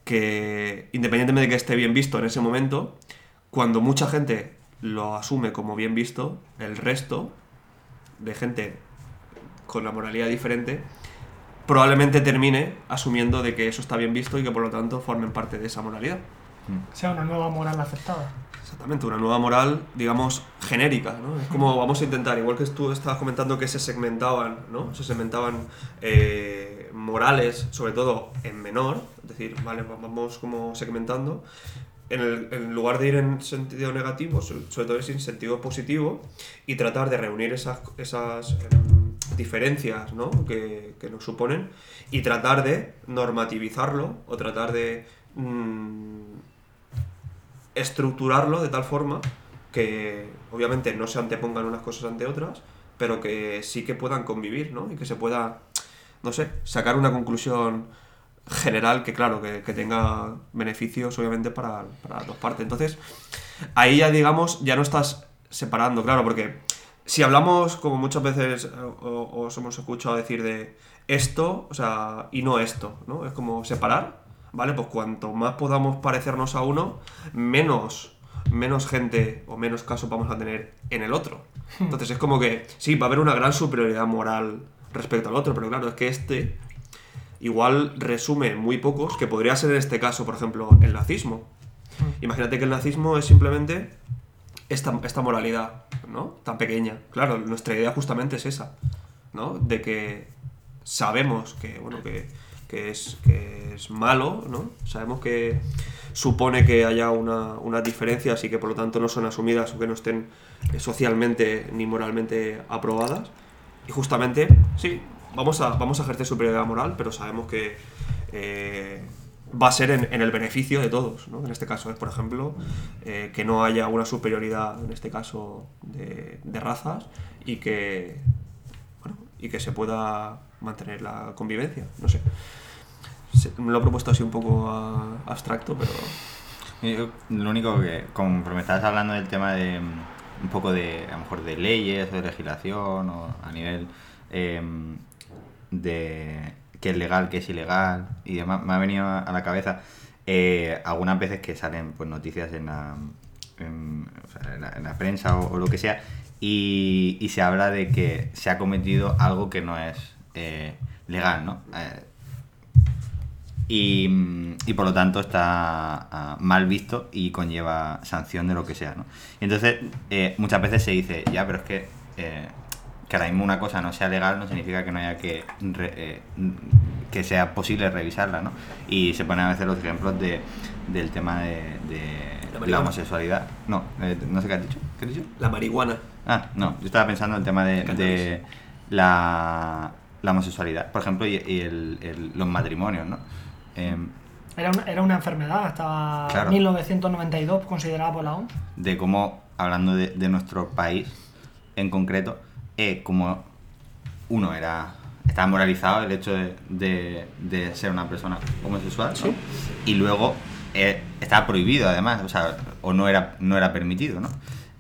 que independientemente de que esté bien visto en ese momento, cuando mucha gente lo asume como bien visto, el resto de gente con la moralidad diferente probablemente termine asumiendo de que eso está bien visto y que por lo tanto formen parte de esa moralidad. Sea una nueva moral aceptada. Exactamente, una nueva moral, digamos, genérica, ¿no? Es como vamos a intentar, igual que tú estabas comentando que se segmentaban, ¿no? Se segmentaban eh, morales, sobre todo en menor, es decir, vale, vamos como segmentando, en, lugar de ir en sentido negativo, so- sobre todo ir en sentido positivo y tratar de reunir esas, esas em, diferencias ¿no? que, que nos suponen y tratar de normativizarlo o tratar de mm, estructurarlo de tal forma que obviamente no se antepongan unas cosas ante otras, pero que sí que puedan convivir, ¿no? Y que se pueda, no sé, sacar una conclusión general que, claro, que, que tenga beneficios, obviamente, para, para las dos partes. Entonces, ahí ya, digamos, ya no estás separando, claro, porque si hablamos, como muchas veces eh, os hemos escuchado decir de esto, o sea, y no esto, ¿no? Es como separar, ¿vale? Pues cuanto más podamos parecernos a uno, menos, menos gente o menos casos vamos a tener en el otro. Entonces es como que, sí, va a haber una gran superioridad moral respecto al otro, pero claro, es que este igual resume muy pocos, que podría ser en este caso, por ejemplo, el nazismo. Imagínate que el nazismo es simplemente esta, esta moralidad, ¿no? Tan pequeña. Claro, nuestra idea justamente es esa, ¿no? De que sabemos que, bueno, que, que es, que es malo, ¿no? Sabemos que supone que haya una, unas diferencias y que por lo tanto no son asumidas o que no estén eh, socialmente ni moralmente aprobadas. Y justamente, sí, vamos a, vamos a ejercer superioridad moral, pero sabemos que eh, va a ser en, en el beneficio de todos. ¿no? En este caso es, por ejemplo, eh, que no haya una superioridad, en este caso, de, razas y que, bueno, y que se pueda mantener la convivencia. No sé. Me lo he propuesto así un poco ah, abstracto, pero... Lo único que, como me estabas hablando del tema de un poco de, a lo mejor de leyes de legislación o a nivel em, de qué es legal, qué es ilegal y demás, me ha venido a la cabeza eh, algunas veces que salen pues noticias en la, en, en la, en la prensa o, lo que sea y, se habla de que se ha cometido algo que no es eh, legal, ¿no? Eh, y, y por lo tanto está ah, mal visto y conlleva sanción de lo que sea, ¿no? Entonces eh, muchas veces se dice, ya, pero es que que ahora mismo una cosa no sea legal no significa que no haya que re- eh, que sea posible revisarla, ¿no? Y se ponen a veces los ejemplos de, del tema de, de La homosexualidad. No, eh, no sé qué has dicho. ¿Qué has dicho? La marihuana. Ah, no, yo estaba pensando en el tema de, de la, la homosexualidad, por ejemplo, y, y el- el- los matrimonios, ¿no? Em, Era una, era una enfermedad hasta Claro. 1992 considerada por la OMS. de cómo, hablando de, de nuestro país en concreto, eh, como uno era estaba moralizado el hecho de, de- de ser una persona homosexual ¿no? y luego eh, estaba prohibido además, o sea, o no era, no era permitido, ¿no?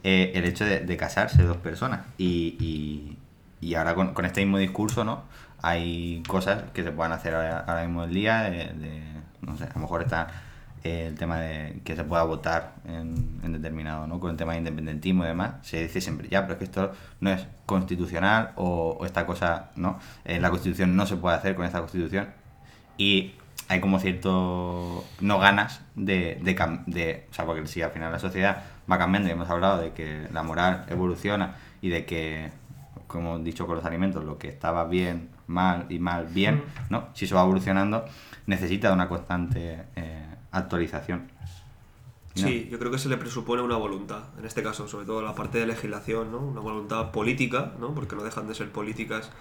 Eh, el hecho de, de casarse dos personas y, y- y ahora con, con este mismo discurso, ¿no? Hay cosas que se puedan hacer ahora, ahora mismo el día, de, de- no sé, a lo mejor está eh, el tema de que se pueda votar en, en determinado, ¿no? Con el tema de independentismo y demás, se dice siempre, ya, pero es que esto no es constitucional o, o esta cosa, ¿no? Eh, la constitución no se puede hacer con esta constitución y hay como cierto no ganas de, de, cam- de- o sea porque si al final la sociedad va cambiando y hemos hablado de que la moral evoluciona y de que como he dicho con los alimentos lo que estaba bien mal y mal bien no si eso va evolucionando necesita una constante eh, actualización ¿no? Sí, yo creo que se le presupone una voluntad, en este caso, sobre todo la parte de legislación, ¿no? Una voluntad política, ¿no? Porque no dejan de ser políticas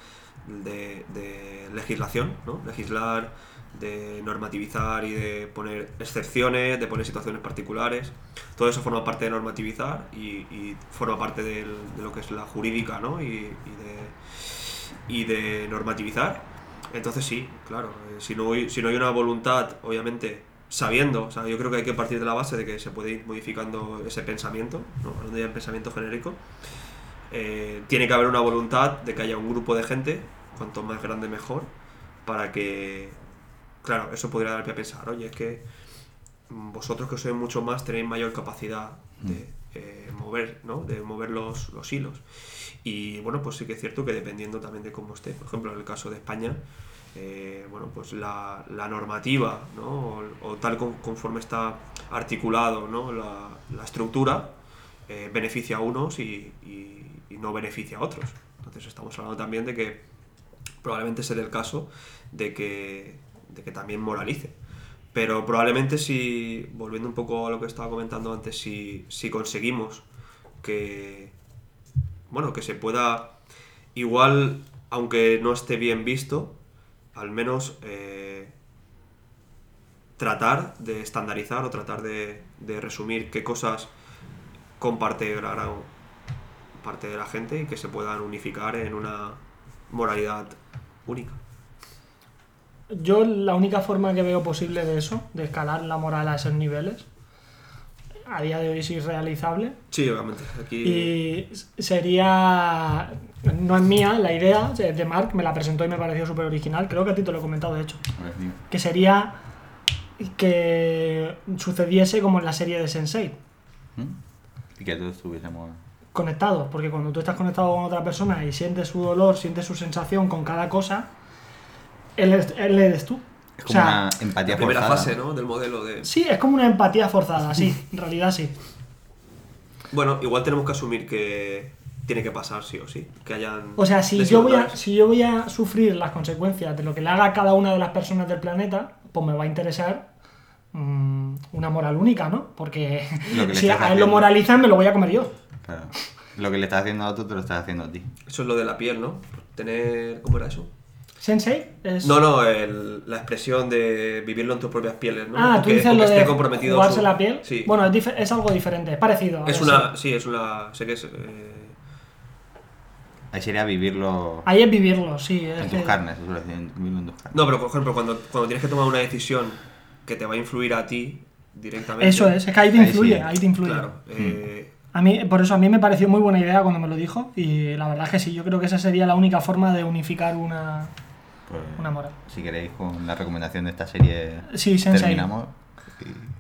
de, de legislación, ¿no? Legislar, de normativizar y de poner excepciones, de poner situaciones particulares. Todo eso forma parte de normativizar y, y forma parte del- de lo que es la jurídica, ¿no? Y, y de, y de normativizar. Entonces sí, claro, eh, si no, si no hay una voluntad, obviamente, sabiendo, o sea, yo creo que hay que partir de la base de que se puede ir modificando ese pensamiento, ¿no? hablando ya de pensamiento genérico, eh, tiene que haber una voluntad de que haya un grupo de gente, cuanto más grande mejor, para que claro, eso podría dar pie a pensar, oye, es que mm, vosotros que sois mucho más tenéis mayor capacidad de eh, mover, ¿no? De mover los, los hilos. Y bueno, pues sí que es cierto que dependiendo también de cómo esté, por ejemplo, en el caso de España, eh, bueno, pues la, normativa, ¿no? O, tal con- conforme está articulado, ¿no? La, estructura, eh, beneficia a unos y, no beneficia a otros. Entonces estamos hablando también de que probablemente sea el caso de que, de que también moralice. Pero probablemente si, volviendo un poco a lo que estaba comentando antes, si, si conseguimos que, bueno, que se pueda, igual, aunque no esté bien visto, al menos eh, tratar de estandarizar o tratar de, de resumir qué cosas comparte la gran parte de la gente y que se puedan unificar en una moralidad única. Yo la única forma que veo posible de eso, de escalar la moral a esos niveles, a día de hoy es irrealizable. Sí, obviamente. Aquí Y sería. No es mía la idea, es de Mark, me la presentó y me pareció súper original. Creo que a ti te lo he comentado, de hecho. Ver. Que sería que sucediese como en la serie de Sensei, ¿Mm? Y que todos estuviésemos. conectados. Porque cuando tú estás conectado con otra persona y sientes su dolor, sientes su sensación con cada cosa, él, es- él eres tú. Es O como sea, una empatía la primera forzada. fase ¿no? del modelo de... Sí, es como una empatía forzada, sí, en realidad sí. Bueno, igual tenemos que asumir que tiene que pasar sí o sí. Que hayan... O sea, si yo, voy a, si yo voy a sufrir las consecuencias de lo que le haga a cada una de las personas del planeta, pues me va a interesar mm, una moral única, ¿no? Porque si a él lo moralizan, me lo voy a comer yo. Claro. Lo que le estás haciendo a otro te lo estás haciendo a ti. Eso es lo de la piel, ¿no? Tener... ¿Cómo era eso? ¿Sensei? Es... No, no, el- la expresión de vivirlo en tus propias pieles, ¿no? Ah, tú que- dices esté de comprometido jugarse su- la piel. Sí. Bueno, es, algo diferente, es parecido. es una... sí. Sí, es una... Sé que es... eh, Ahí sería vivirlo Ahí es vivirlo, sí. Es en tus que- carnes, eso vivirlo en tus carnes. No, pero por ejemplo, cuando, cuando tienes que tomar una decisión que te va a influir a ti directamente... Eso es, es que ahí te Ahí influye, sí. ahí te influye. Claro. eh, A mí, por eso a mí me pareció muy buena idea cuando me lo dijo y la verdad es que sí, yo creo que esa sería la única forma de unificar una, Pues, una moral. Si queréis, con la recomendación de esta serie Sí, terminamos.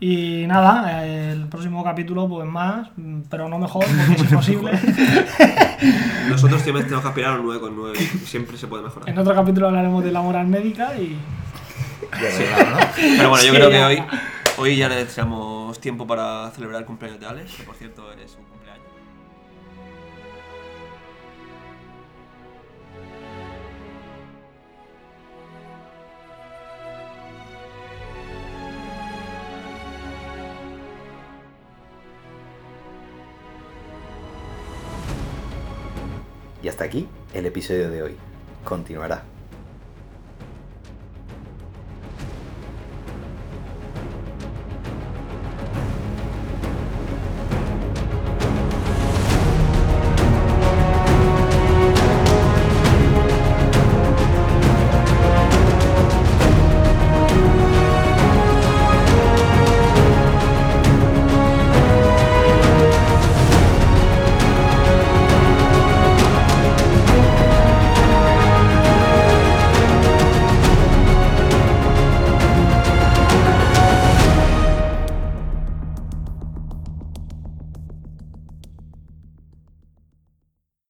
Y- Y nada, el próximo capítulo pues más, pero no mejor porque es imposible. Nosotros siempre tenemos que aspirar a un 9,9. Siempre se puede mejorar. en otro capítulo hablaremos de la moral médica y Pero bueno, yo Sí, creo que hoy, hoy ya necesitamos tiempo para celebrar el cumpleaños de Alex, que por cierto eres su hasta aquí el episodio de hoy. Continuará.